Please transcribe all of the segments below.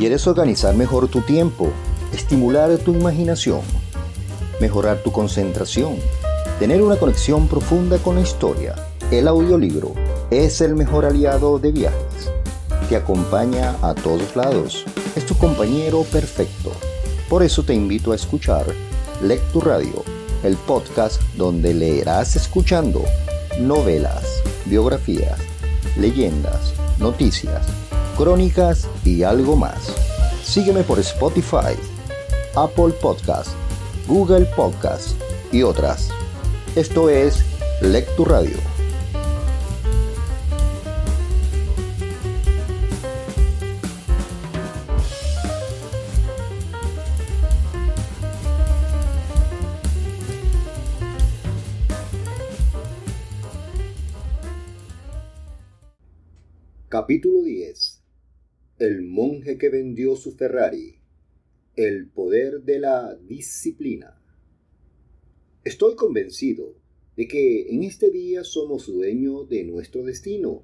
¿Quieres organizar mejor tu tiempo, estimular tu imaginación, mejorar tu concentración, tener una conexión profunda con la historia? El audiolibro es el mejor aliado de viajes. Te acompaña a todos lados. Es tu compañero perfecto. Por eso te invito a escuchar Lectu Radio, el podcast donde leerás escuchando novelas, biografías, leyendas, noticias, crónicas y algo más. Sígueme por Spotify, Apple Podcast, Google Podcast y otras. Esto es Lectu Radio. Capítulo 10 El monje que vendió su Ferrari. El poder de la disciplina. Estoy convencido de que en este día somos dueños de nuestro destino,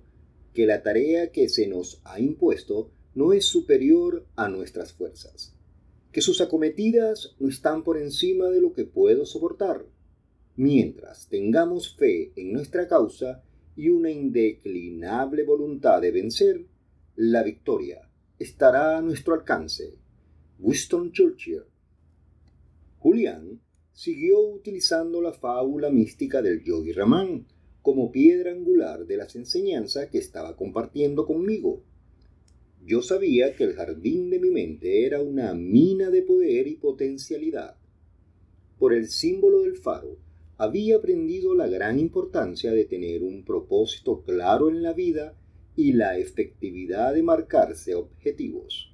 que la tarea que se nos ha impuesto no es superior a nuestras fuerzas, que sus acometidas no están por encima de lo que puedo soportar. Mientras tengamos fe en nuestra causa, y una indeclinable voluntad de vencer, la victoria estará a nuestro alcance. Winston Churchill. Julián siguió utilizando la fábula mística del Yogi Ramán como piedra angular de las enseñanzas que estaba compartiendo conmigo. Yo sabía que el jardín de mi mente era una mina de poder y potencialidad. Por el símbolo del faro, había aprendido la gran importancia de tener un propósito claro en la vida y la efectividad de marcarse objetivos.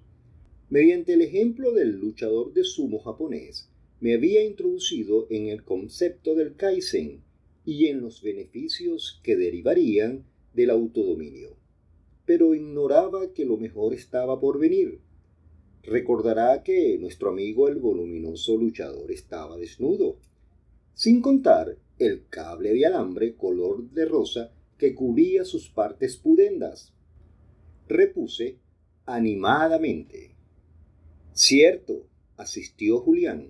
Mediante el ejemplo del luchador de sumo japonés, me había introducido en el concepto del Kaizen y en los beneficios que derivarían del autodominio. Pero ignoraba que lo mejor estaba por venir. Recordará que nuestro amigo el voluminoso luchador estaba desnudo sin contar el cable de alambre color de rosa que cubría sus partes pudendas. Repuse animadamente. Cierto, asistió Julián.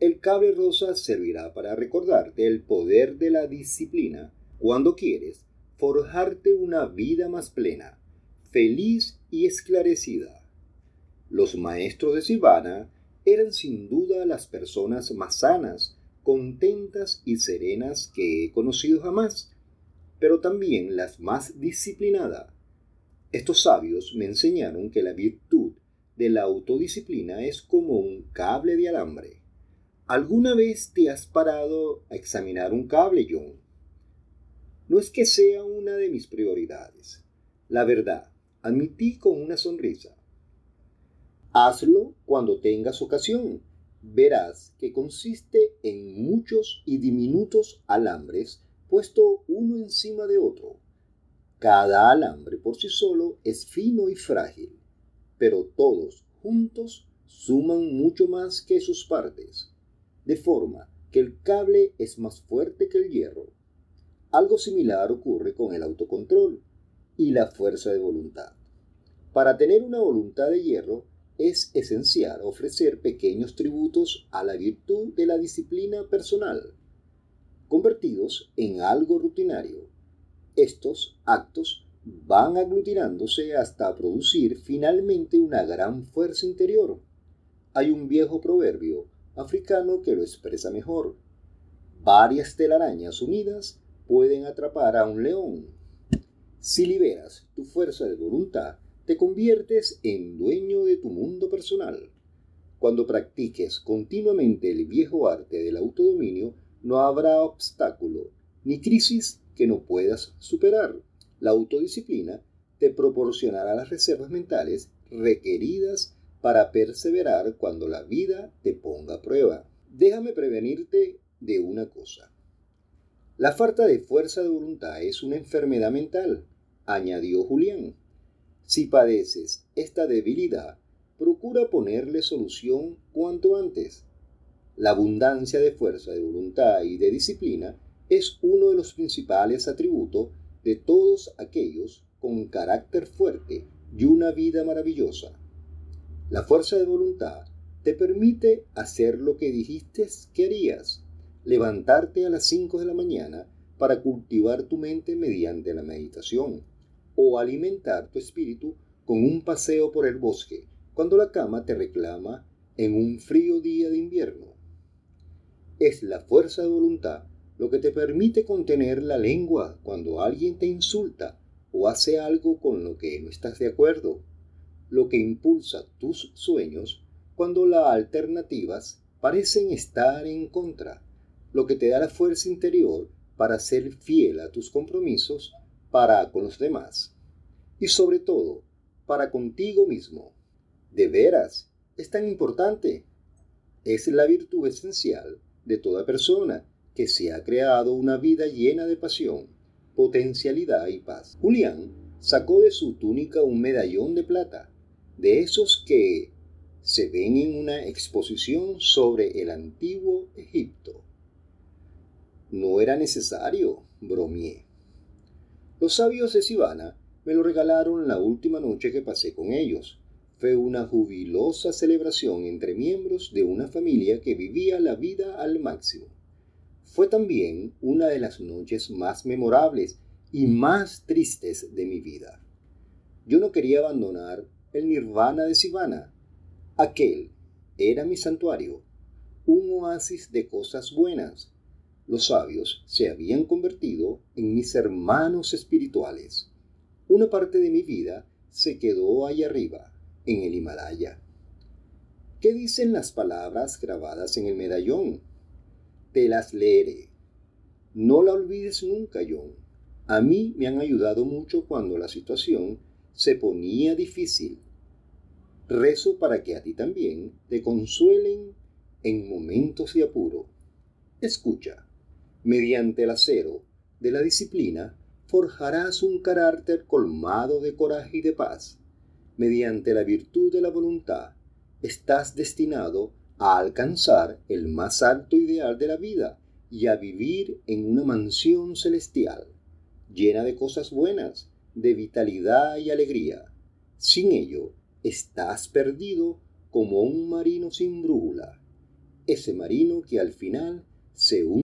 El cable rosa servirá para recordarte el poder de la disciplina cuando quieres forjarte una vida más plena, feliz y esclarecida. Los maestros de Silvana eran sin duda las personas más sanas, contentas y serenas que he conocido jamás, pero también las más disciplinadas. Estos sabios me enseñaron que la virtud de la autodisciplina es como un cable de alambre. ¿Alguna vez te has parado a examinar un cable, John? No es que sea una de mis prioridades. La verdad, admití con una sonrisa. Hazlo cuando tengas ocasión, verás que consiste en muchos y diminutos alambres puesto uno encima de otro. Cada alambre por sí solo es fino y frágil, pero todos juntos suman mucho más que sus partes, de forma que el cable es más fuerte que el hierro. Algo similar ocurre con el autocontrol y la fuerza de voluntad. Para tener una voluntad de hierro, es esencial ofrecer pequeños tributos a la virtud de la disciplina personal, convertidos en algo rutinario. Estos actos van aglutinándose hasta producir finalmente una gran fuerza interior. Hay un viejo proverbio africano que lo expresa mejor. Varias telarañas unidas pueden atrapar a un león. Si liberas tu fuerza de voluntad, te conviertes en dueño de tu mundo personal. Cuando practiques continuamente el viejo arte del autodominio, no habrá obstáculo ni crisis que no puedas superar. La autodisciplina te proporcionará las reservas mentales requeridas para perseverar cuando la vida te ponga a prueba. Déjame prevenirte de una cosa. La falta de fuerza de voluntad es una enfermedad mental, añadió Julián. Si padeces esta debilidad, procura ponerle solución cuanto antes. La abundancia de fuerza de voluntad y de disciplina es uno de los principales atributos de todos aquellos con carácter fuerte y una vida maravillosa. La fuerza de voluntad te permite hacer lo que dijiste que harías, levantarte a las 5 de la mañana para cultivar tu mente mediante la meditación, o alimentar tu espíritu con un paseo por el bosque cuando la cama te reclama en un frío día de invierno. Es la fuerza de voluntad lo que te permite contener la lengua cuando alguien te insulta o hace algo con lo que no estás de acuerdo, lo que impulsa tus sueños cuando las alternativas parecen estar en contra, lo que te da la fuerza interior para ser fiel a tus compromisos para con los demás y sobre todo para contigo mismo. De veras, es tan importante. Es la virtud esencial de toda persona que se ha creado una vida llena de pasión, potencialidad y paz. Julián sacó de su túnica un medallón de plata, de esos que se ven en una exposición sobre el antiguo Egipto. No era necesario, bromeé. Los sabios de Sivana me lo regalaron la última noche que pasé con ellos. Fue una jubilosa celebración entre miembros de una familia que vivía la vida al máximo. Fue también una de las noches más memorables y más tristes de mi vida. Yo no quería abandonar el nirvana de Sivana. Aquel era mi santuario, un oasis de cosas buenas. Los sabios se habían convertido en mis hermanos espirituales. Una parte de mi vida se quedó allá arriba, en el Himalaya. ¿Qué dicen las palabras grabadas en el medallón? te las leeré. No la olvides nunca, John. A mí me han ayudado mucho cuando la situación se ponía difícil. Rezo para que a ti también te consuelen en momentos de apuro. Escucha, mediante el acero de la disciplina forjarás un carácter colmado de coraje y de paz. Mediante la virtud de la voluntad estás destinado a alcanzar el más alto ideal de la vida y a vivir en una mansión celestial, llena de cosas buenas, de vitalidad y alegría. Sin ello, estás perdido como un marino sin brújula, ese marino que al final se une.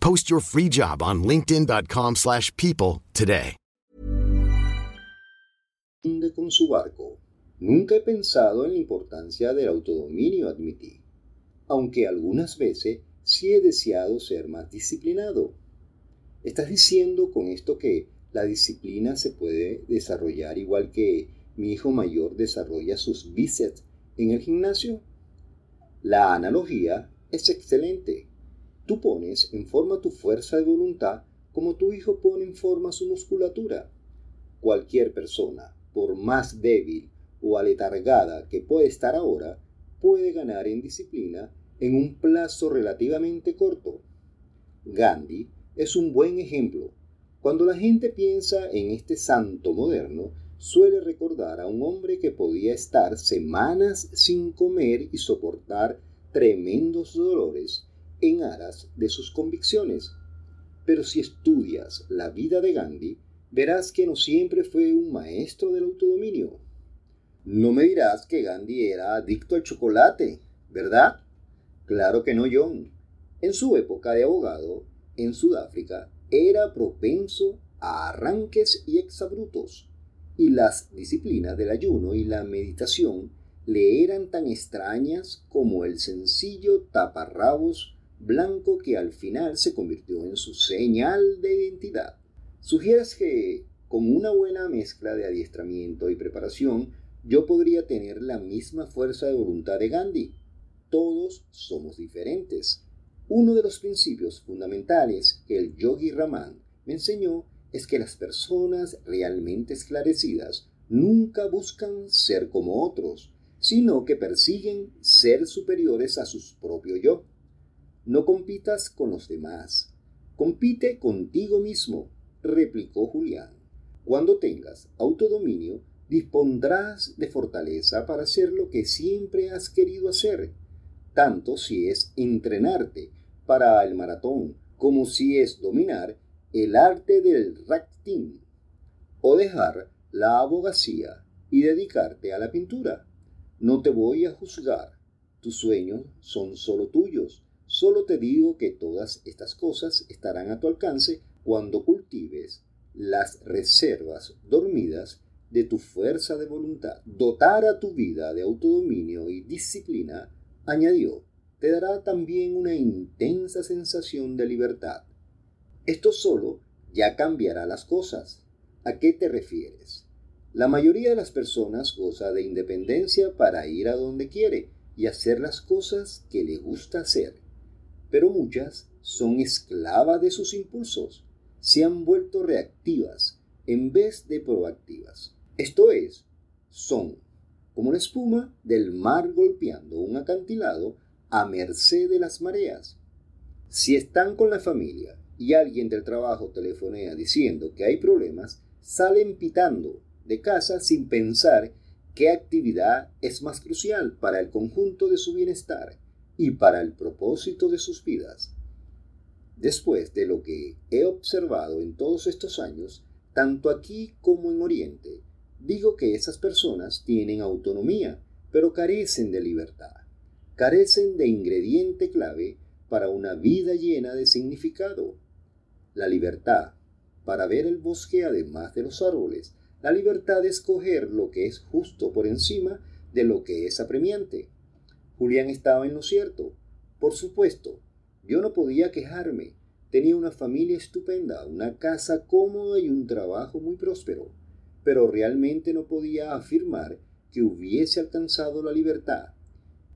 Post your free job on linkedin.com/people slash people today. con su barco. Nunca he pensado en la importancia del autodominio, admití, aunque algunas veces sí he deseado ser más disciplinado. ¿Estás diciendo con esto que la disciplina se puede desarrollar igual que mi hijo mayor desarrolla sus bíceps en el gimnasio? La analogía es excelente. Tú pones en forma tu fuerza de voluntad como tu hijo pone en forma su musculatura. Cualquier persona, por más débil o aletargada que puede estar ahora, puede ganar en disciplina en un plazo relativamente corto. Gandhi es un buen ejemplo. Cuando la gente piensa en este santo moderno, suele recordar a un hombre que podía estar semanas sin comer y soportar tremendos dolores en aras de sus convicciones. Pero si estudias la vida de Gandhi, verás que no siempre fue un maestro del autodominio. No me dirás que Gandhi era adicto al chocolate, ¿verdad? Claro que no, John. En su época de abogado, en Sudáfrica, era propenso a arranques y exabrutos, y las disciplinas del ayuno y la meditación le eran tan extrañas como el sencillo taparrabos blanco que al final se convirtió en su señal de identidad. Sugieres que, con una buena mezcla de adiestramiento y preparación, yo podría tener la misma fuerza de voluntad de Gandhi. Todos somos diferentes. Uno de los principios fundamentales que el yogi Raman me enseñó es que las personas realmente esclarecidas nunca buscan ser como otros, sino que persiguen ser superiores a sus propios yo. No compitas con los demás, compite contigo mismo, replicó Julián. Cuando tengas autodominio, dispondrás de fortaleza para hacer lo que siempre has querido hacer, tanto si es entrenarte para el maratón como si es dominar el arte del racting o dejar la abogacía y dedicarte a la pintura. No te voy a juzgar. Tus sueños son solo tuyos. Solo te digo que todas estas cosas estarán a tu alcance cuando cultives las reservas dormidas de tu fuerza de voluntad. Dotar a tu vida de autodominio y disciplina, añadió, te dará también una intensa sensación de libertad. Esto solo ya cambiará las cosas. ¿A qué te refieres? La mayoría de las personas goza de independencia para ir a donde quiere y hacer las cosas que le gusta hacer, pero muchas son esclavas de sus impulsos se han vuelto reactivas en vez de proactivas. Esto es, son como la espuma del mar golpeando un acantilado a merced de las mareas. Si están con la familia y alguien del trabajo telefonea diciendo que hay problemas, salen pitando de casa sin pensar qué actividad es más crucial para el conjunto de su bienestar y para el propósito de sus vidas. Después de lo que he observado en todos estos años, tanto aquí como en Oriente, digo que esas personas tienen autonomía, pero carecen de libertad. Carecen de ingrediente clave para una vida llena de significado. La libertad para ver el bosque además de los árboles. La libertad de escoger lo que es justo por encima de lo que es apremiante. Julián estaba en lo cierto. Por supuesto, yo no podía quejarme. Tenía una familia estupenda, una casa cómoda y un trabajo muy próspero, pero realmente no podía afirmar que hubiese alcanzado la libertad.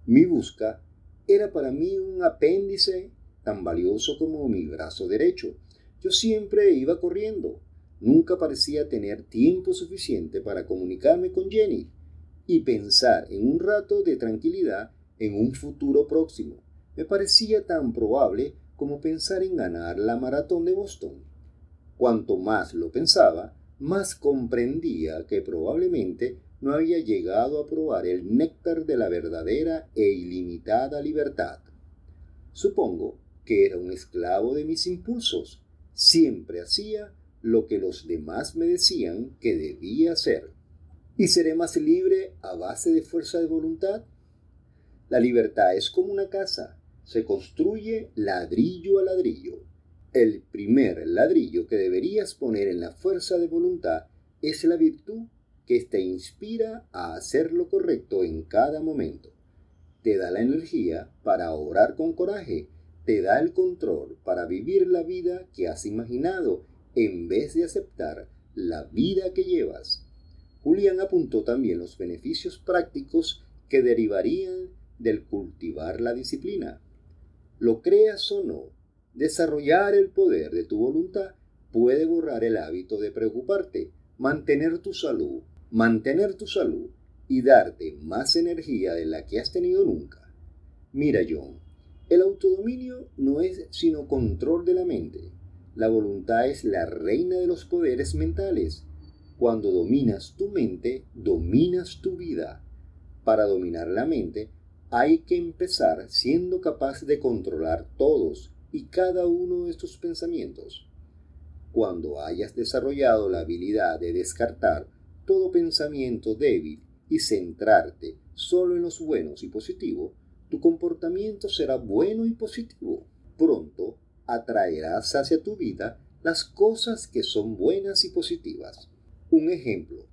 Mi busca era para mí un apéndice tan valioso como mi brazo derecho. Yo siempre iba corriendo. Nunca parecía tener tiempo suficiente para comunicarme con Jenny y pensar en un rato de tranquilidad en un futuro próximo me parecía tan probable como pensar en ganar la maratón de Boston. Cuanto más lo pensaba, más comprendía que probablemente no había llegado a probar el néctar de la verdadera e ilimitada libertad. Supongo que era un esclavo de mis impulsos. Siempre hacía lo que los demás me decían que debía hacer. ¿Y seré más libre a base de fuerza de voluntad? La libertad es como una casa se construye ladrillo a ladrillo. El primer ladrillo que deberías poner en la fuerza de voluntad es la virtud que te inspira a hacer lo correcto en cada momento. Te da la energía para orar con coraje, te da el control para vivir la vida que has imaginado en vez de aceptar la vida que llevas. Julián apuntó también los beneficios prácticos que derivarían del cultivar la disciplina. Lo creas o no, desarrollar el poder de tu voluntad puede borrar el hábito de preocuparte, mantener tu salud, mantener tu salud y darte más energía de la que has tenido nunca. Mira, John, el autodominio no es sino control de la mente. La voluntad es la reina de los poderes mentales. Cuando dominas tu mente, dominas tu vida. Para dominar la mente, hay que empezar siendo capaz de controlar todos y cada uno de tus pensamientos. Cuando hayas desarrollado la habilidad de descartar todo pensamiento débil y centrarte solo en los buenos y positivos, tu comportamiento será bueno y positivo. Pronto atraerás hacia tu vida las cosas que son buenas y positivas. Un ejemplo.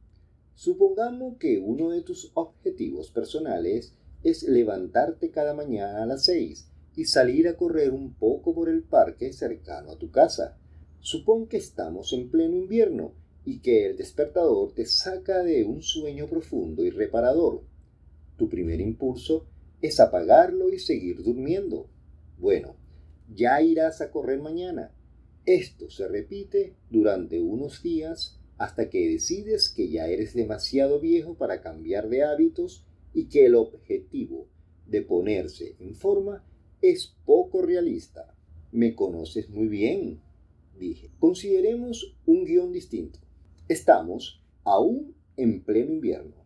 Supongamos que uno de tus objetivos personales es levantarte cada mañana a las 6 y salir a correr un poco por el parque cercano a tu casa. Supón que estamos en pleno invierno y que el despertador te saca de un sueño profundo y reparador. Tu primer impulso es apagarlo y seguir durmiendo. Bueno, ya irás a correr mañana. Esto se repite durante unos días hasta que decides que ya eres demasiado viejo para cambiar de hábitos y que el objetivo de ponerse en forma es poco realista. Me conoces muy bien, dije. Consideremos un guion distinto. Estamos aún en pleno invierno.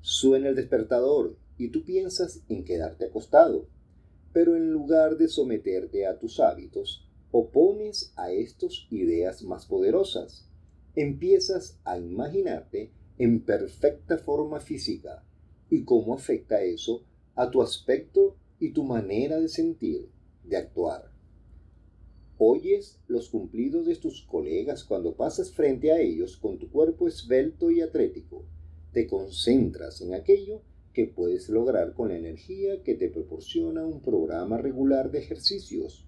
Suena el despertador y tú piensas en quedarte acostado, pero en lugar de someterte a tus hábitos, opones a estos ideas más poderosas. Empiezas a imaginarte en perfecta forma física y cómo afecta eso a tu aspecto y tu manera de sentir, de actuar. Oyes los cumplidos de tus colegas cuando pasas frente a ellos con tu cuerpo esbelto y atlético. Te concentras en aquello que puedes lograr con la energía que te proporciona un programa regular de ejercicios.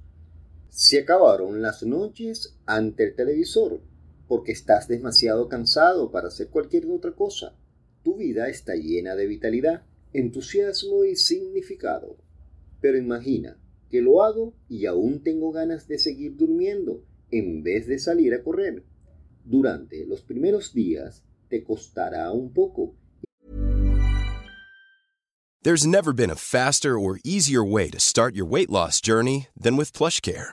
Se acabaron las noches ante el televisor porque estás demasiado cansado para hacer cualquier otra cosa. Tu vida está llena de vitalidad, entusiasmo y significado. Pero imagina que lo hago y aún tengo ganas de seguir durmiendo en vez de salir a correr. Durante los primeros días te costará un poco. There's never been a faster or easier way to start your weight loss journey than with PlushCare.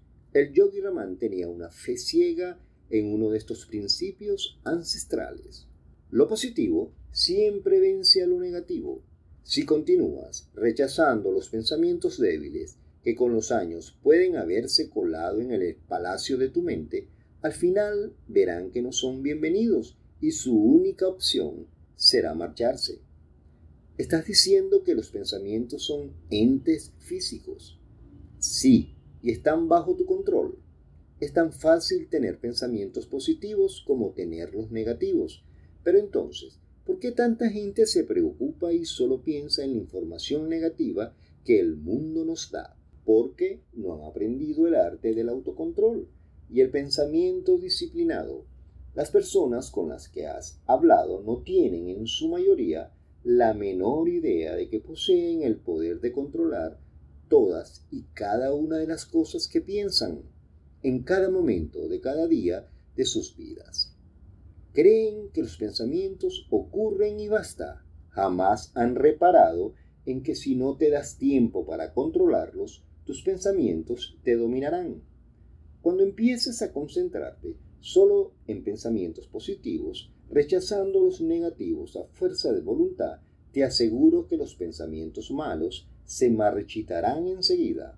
El yogi Raman tenía una fe ciega en uno de estos principios ancestrales. Lo positivo siempre vence a lo negativo. Si continúas rechazando los pensamientos débiles que con los años pueden haberse colado en el palacio de tu mente, al final verán que no son bienvenidos y su única opción será marcharse. Estás diciendo que los pensamientos son entes físicos. Sí, y están bajo tu control. Es tan fácil tener pensamientos positivos como tenerlos negativos. Pero entonces, ¿por qué tanta gente se preocupa y solo piensa en la información negativa que el mundo nos da? Porque no han aprendido el arte del autocontrol y el pensamiento disciplinado. Las personas con las que has hablado no tienen en su mayoría la menor idea de que poseen el poder de controlar todas y cada una de las cosas que piensan en cada momento de cada día de sus vidas. Creen que los pensamientos ocurren y basta. Jamás han reparado en que si no te das tiempo para controlarlos, tus pensamientos te dominarán. Cuando empieces a concentrarte solo en pensamientos positivos, rechazando los negativos a fuerza de voluntad, te aseguro que los pensamientos malos se marchitarán enseguida.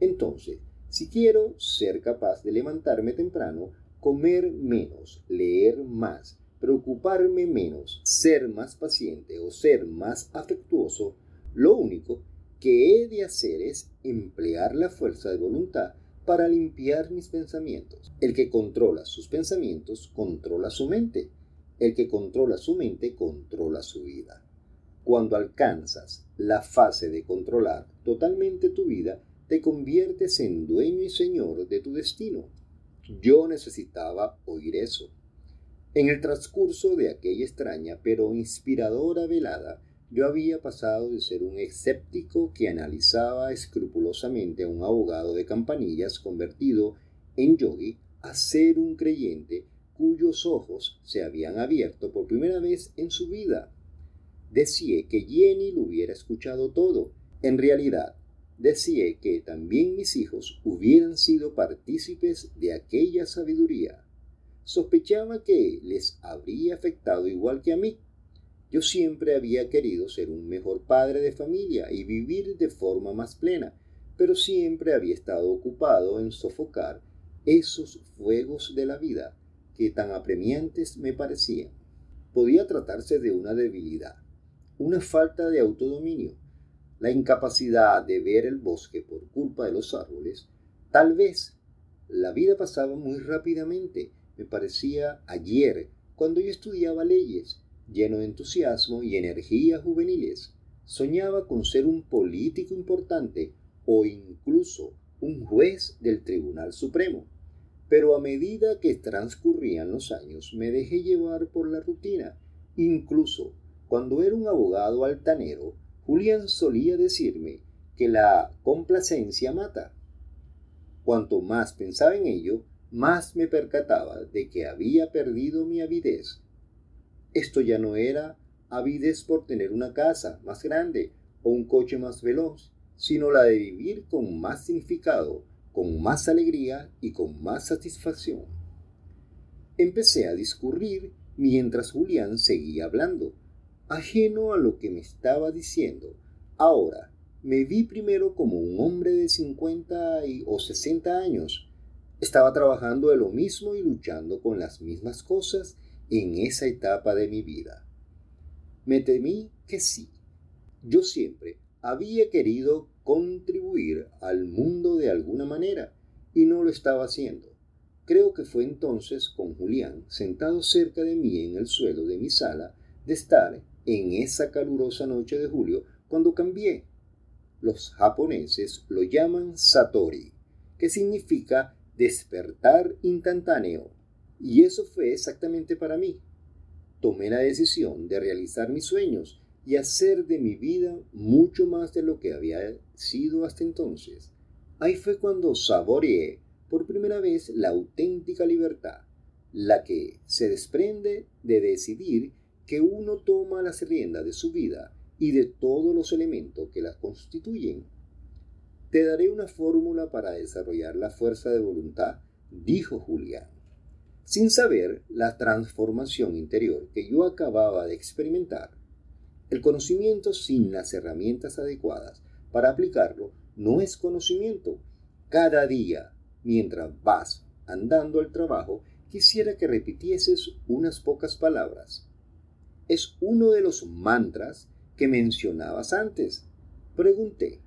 Entonces, si quiero ser capaz de levantarme temprano, comer menos, leer más, preocuparme menos, ser más paciente o ser más afectuoso, lo único que he de hacer es emplear la fuerza de voluntad para limpiar mis pensamientos. El que controla sus pensamientos controla su mente. El que controla su mente controla su vida. Cuando alcanzas la fase de controlar totalmente tu vida, te conviertes en dueño y señor de tu destino. Yo necesitaba oír eso. En el transcurso de aquella extraña pero inspiradora velada, yo había pasado de ser un escéptico que analizaba escrupulosamente a un abogado de campanillas convertido en yogi a ser un creyente cuyos ojos se habían abierto por primera vez en su vida. Decía que Jenny lo hubiera escuchado todo. En realidad, decía que también mis hijos hubieran sido partícipes de aquella sabiduría. Sospechaba que les habría afectado igual que a mí. Yo siempre había querido ser un mejor padre de familia y vivir de forma más plena, pero siempre había estado ocupado en sofocar esos fuegos de la vida que tan apremiantes me parecían. Podía tratarse de una debilidad, una falta de autodominio, la incapacidad de ver el bosque por culpa de los árboles, tal vez la vida pasaba muy rápidamente. Me parecía ayer, cuando yo estudiaba leyes, lleno de entusiasmo y energía juveniles. Soñaba con ser un político importante o incluso un juez del Tribunal Supremo. Pero a medida que transcurrían los años me dejé llevar por la rutina. Incluso cuando era un abogado altanero, Julián solía decirme que la complacencia mata. Cuanto más pensaba en ello, más me percataba de que había perdido mi avidez. Esto ya no era avidez por tener una casa más grande o un coche más veloz, sino la de vivir con más significado, con más alegría y con más satisfacción. Empecé a discurrir mientras Julián seguía hablando ajeno a lo que me estaba diciendo. Ahora, me vi primero como un hombre de 50 o 60 años. Estaba trabajando de lo mismo y luchando con las mismas cosas en esa etapa de mi vida. Me temí que sí. Yo siempre había querido contribuir al mundo de alguna manera y no lo estaba haciendo. Creo que fue entonces con Julián, sentado cerca de mí en el suelo de mi sala, de estar en esa calurosa noche de julio cuando cambié. Los japoneses lo llaman Satori, que significa despertar instantáneo. Y eso fue exactamente para mí. Tomé la decisión de realizar mis sueños y hacer de mi vida mucho más de lo que había sido hasta entonces. Ahí fue cuando saboreé por primera vez la auténtica libertad, la que se desprende de decidir que uno toma las riendas de su vida y de todos los elementos que la constituyen. Te daré una fórmula para desarrollar la fuerza de voluntad, dijo Julián. Sin saber la transformación interior que yo acababa de experimentar, el conocimiento sin las herramientas adecuadas para aplicarlo no es conocimiento. Cada día, mientras vas andando al trabajo, quisiera que repitieses unas pocas palabras es uno de los mantras que mencionabas antes. Pregunté.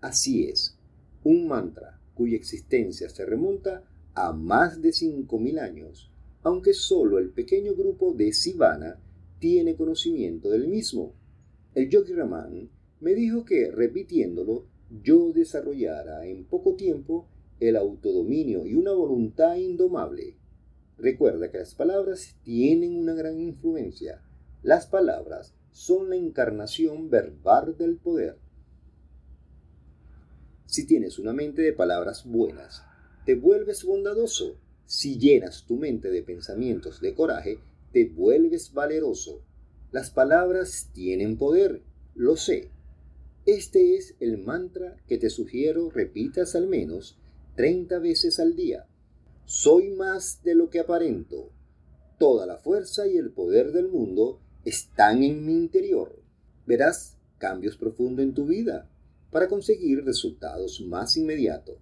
Así es, un mantra cuya existencia se remonta a más de 5.000 años, aunque solo el pequeño grupo de Sivana tiene conocimiento del mismo. El Yogi Raman me dijo que repitiéndolo yo desarrollara en poco tiempo el autodominio y una voluntad indomable. Recuerda que las palabras tienen una gran influencia las palabras son la encarnación verbal del poder. Si tienes una mente de palabras buenas, te vuelves bondadoso. Si llenas tu mente de pensamientos de coraje, te vuelves valeroso. Las palabras tienen poder, lo sé. Este es el mantra que te sugiero repitas al menos 30 veces al día. Soy más de lo que aparento. Toda la fuerza y el poder del mundo están en mi interior. Verás cambios profundos en tu vida para conseguir resultados más inmediatos.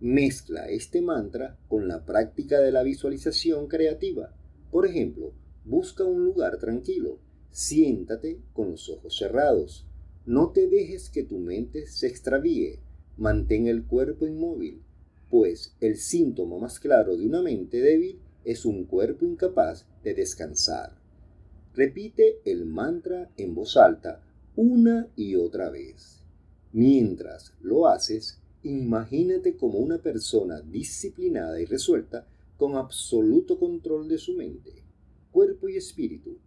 Mezcla este mantra con la práctica de la visualización creativa. Por ejemplo, busca un lugar tranquilo, siéntate con los ojos cerrados. No te dejes que tu mente se extravíe. Mantén el cuerpo inmóvil, pues el síntoma más claro de una mente débil es un cuerpo incapaz de descansar. Repite el mantra en voz alta una y otra vez. Mientras lo haces, imagínate como una persona disciplinada y resuelta con absoluto control de su mente, cuerpo y espíritu.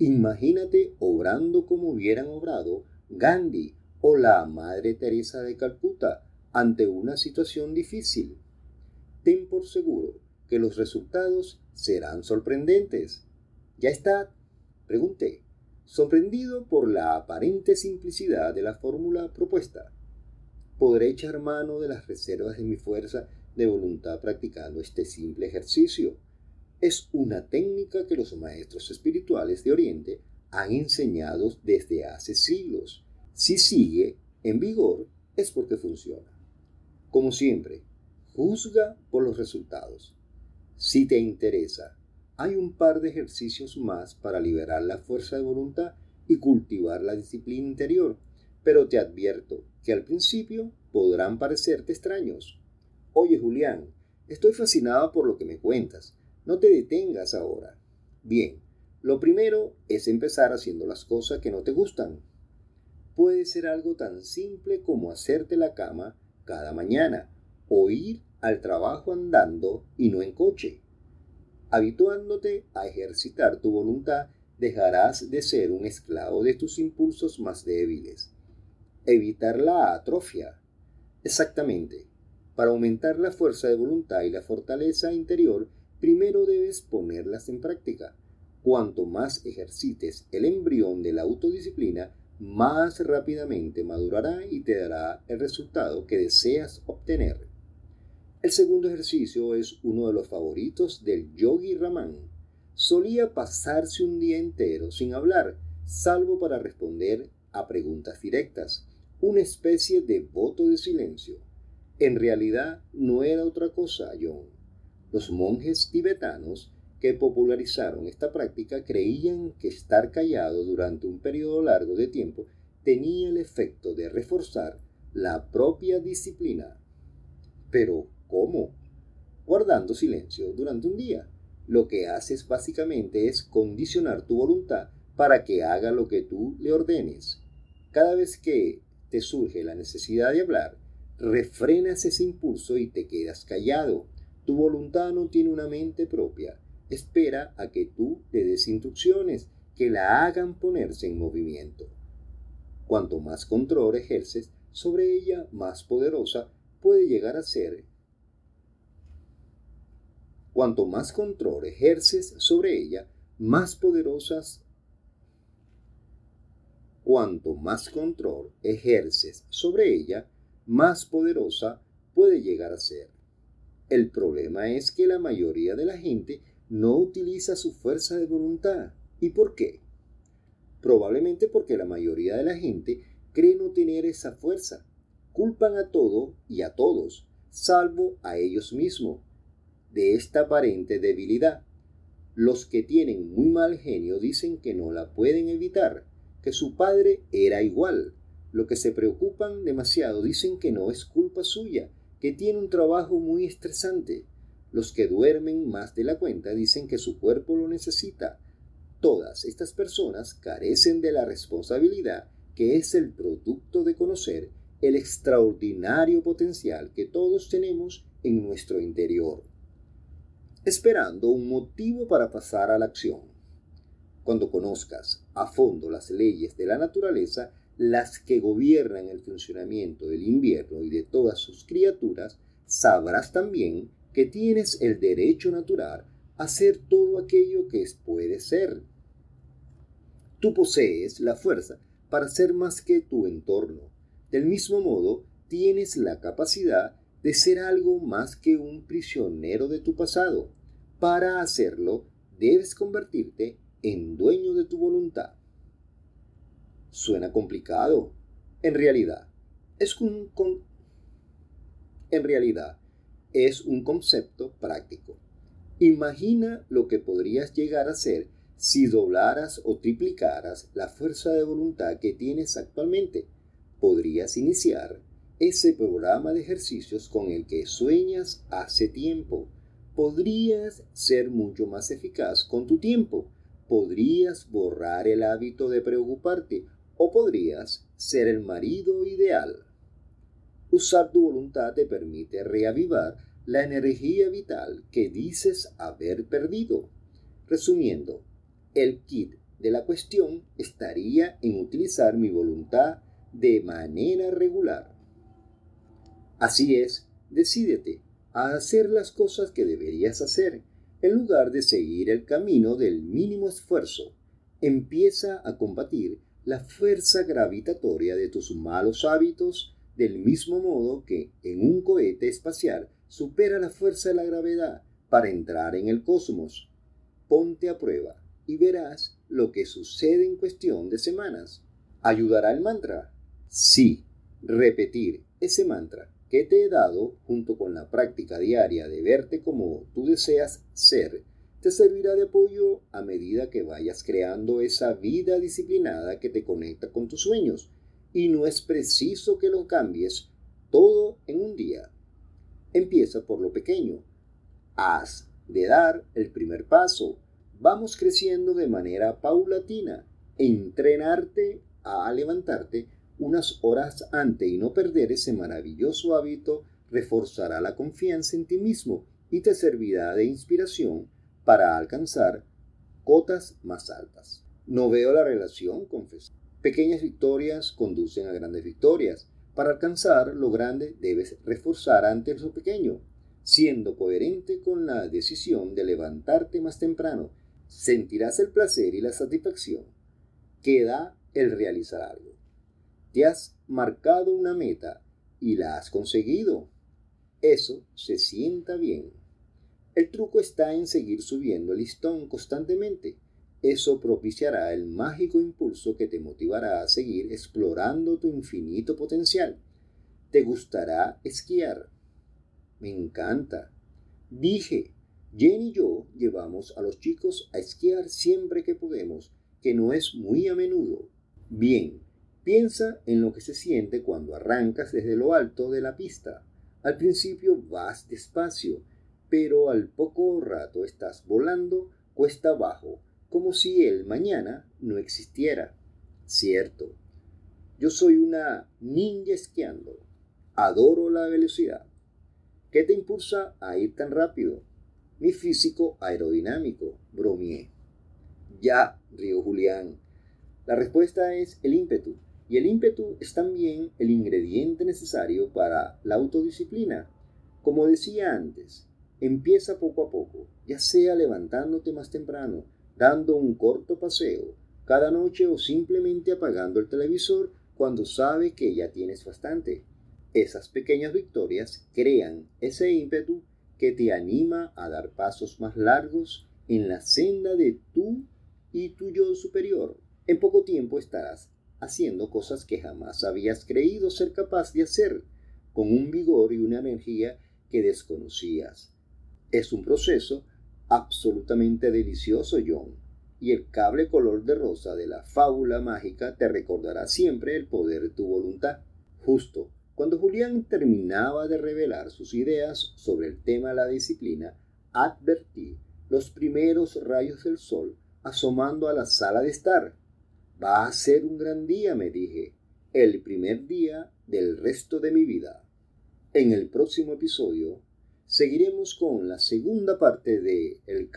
Imagínate obrando como hubieran obrado Gandhi o la Madre Teresa de Calcuta ante una situación difícil. Ten por seguro que los resultados serán sorprendentes. Ya está, pregunté, sorprendido por la aparente simplicidad de la fórmula propuesta podré echar mano de las reservas de mi fuerza de voluntad practicando este simple ejercicio. Es una técnica que los maestros espirituales de Oriente han enseñado desde hace siglos. Si sigue en vigor es porque funciona. Como siempre, juzga por los resultados. Si te interesa, hay un par de ejercicios más para liberar la fuerza de voluntad y cultivar la disciplina interior pero te advierto que al principio podrán parecerte extraños. Oye, Julián, estoy fascinado por lo que me cuentas. No te detengas ahora. Bien, lo primero es empezar haciendo las cosas que no te gustan. Puede ser algo tan simple como hacerte la cama cada mañana o ir al trabajo andando y no en coche. Habituándote a ejercitar tu voluntad, dejarás de ser un esclavo de tus impulsos más débiles evitar la atrofia. Exactamente. Para aumentar la fuerza de voluntad y la fortaleza interior, primero debes ponerlas en práctica. Cuanto más ejercites el embrión de la autodisciplina, más rápidamente madurará y te dará el resultado que deseas obtener. El segundo ejercicio es uno de los favoritos del yogi Raman. Solía pasarse un día entero sin hablar, salvo para responder a preguntas directas una especie de voto de silencio. En realidad no era otra cosa, John. Los monjes tibetanos que popularizaron esta práctica creían que estar callado durante un periodo largo de tiempo tenía el efecto de reforzar la propia disciplina. Pero, ¿cómo? Guardando silencio durante un día. Lo que haces básicamente es condicionar tu voluntad para que haga lo que tú le ordenes. Cada vez que te surge la necesidad de hablar, refrenas ese impulso y te quedas callado. Tu voluntad no tiene una mente propia. Espera a que tú le des instrucciones que la hagan ponerse en movimiento. Cuanto más control ejerces sobre ella, más poderosa puede llegar a ser. Cuanto más control ejerces sobre ella, más poderosas cuanto más control ejerces sobre ella, más poderosa puede llegar a ser. El problema es que la mayoría de la gente no utiliza su fuerza de voluntad. ¿Y por qué? Probablemente porque la mayoría de la gente cree no tener esa fuerza. Culpan a todo y a todos, salvo a ellos mismos, de esta aparente debilidad. Los que tienen muy mal genio dicen que no la pueden evitar que su padre era igual. Lo que se preocupan demasiado dicen que no es culpa suya, que tiene un trabajo muy estresante. Los que duermen más de la cuenta dicen que su cuerpo lo necesita. Todas estas personas carecen de la responsabilidad que es el producto de conocer el extraordinario potencial que todos tenemos en nuestro interior, esperando un motivo para pasar a la acción. Cuando conozcas a fondo las leyes de la naturaleza, las que gobiernan el funcionamiento del invierno y de todas sus criaturas, sabrás también que tienes el derecho natural a ser todo aquello que puede ser. Tú posees la fuerza para ser más que tu entorno. Del mismo modo, tienes la capacidad de ser algo más que un prisionero de tu pasado. Para hacerlo, debes convertirte en dueño de tu voluntad. Suena complicado. En realidad, es un en realidad es un concepto práctico. Imagina lo que podrías llegar a ser si doblaras o triplicaras la fuerza de voluntad que tienes actualmente. Podrías iniciar ese programa de ejercicios con el que sueñas hace tiempo. Podrías ser mucho más eficaz con tu tiempo. Podrías borrar el hábito de preocuparte o podrías ser el marido ideal. Usar tu voluntad te permite reavivar la energía vital que dices haber perdido. Resumiendo, el kit de la cuestión estaría en utilizar mi voluntad de manera regular. Así es, decídete a hacer las cosas que deberías hacer, en lugar de seguir el camino del mínimo esfuerzo. Empieza a combatir la fuerza gravitatoria de tus malos hábitos del mismo modo que en un cohete espacial supera la fuerza de la gravedad para entrar en el cosmos. Ponte a prueba y verás lo que sucede en cuestión de semanas. ¿Ayudará el mantra? Sí, repetir ese mantra que te he dado junto con la práctica diaria de verte como tú deseas ser, te servirá de apoyo a medida que vayas creando esa vida disciplinada que te conecta con tus sueños. Y no es preciso que lo cambies todo en un día. Empieza por lo pequeño. Haz de dar el primer paso. Vamos creciendo de manera paulatina. Entrenarte a levantarte unas horas antes y no perder ese maravilloso hábito reforzará la confianza en ti mismo y te servirá de inspiración para alcanzar cotas más altas. No veo la relación, confesó. Pequeñas victorias conducen a grandes victorias. Para alcanzar lo grande debes reforzar antes lo pequeño, siendo coherente con la decisión de levantarte más temprano. Sentirás el placer y la satisfacción que da el realizar algo. Te has marcado una meta y la has conseguido. Eso se sienta bien. El truco está en seguir subiendo el listón constantemente. Eso propiciará el mágico impulso que te motivará a seguir explorando tu infinito potencial. ¿Te gustará esquiar? Me encanta. Dije, Jen y yo llevamos a los chicos a esquiar siempre que podemos, que no es muy a menudo. Bien, piensa en lo que se siente cuando arrancas desde lo alto de la pista. Al principio vas despacio, pero al poco rato estás volando cuesta abajo, como si el mañana no existiera. Cierto, yo soy una ninja esquiando. Adoro la velocidad. ¿Qué te impulsa a ir tan rápido? Mi físico aerodinámico, bromeé. Ya, río Julián. La respuesta es el ímpetu. Y el ímpetu es también el ingrediente necesario para la autodisciplina. Como decía antes, Empieza poco a poco, ya sea levantándote más temprano, dando un corto paseo cada noche o simplemente apagando el televisor cuando sabe que ya tienes bastante. Esas pequeñas victorias crean ese ímpetu que te anima a dar pasos más largos en la senda de tú y tu yo superior. En poco tiempo estarás haciendo cosas que jamás habías creído ser capaz de hacer, con un vigor y una energía que desconocías. Es un proceso absolutamente delicioso, John, y el cable color de rosa de la fábula mágica te recordará siempre el poder de tu voluntad. Justo cuando Julián terminaba de revelar sus ideas sobre el tema de la disciplina, advertí los primeros rayos del sol asomando a la sala de estar. Va a ser un gran día, me dije, el primer día del resto de mi vida. En el próximo episodio seguiremos con la segunda parte de El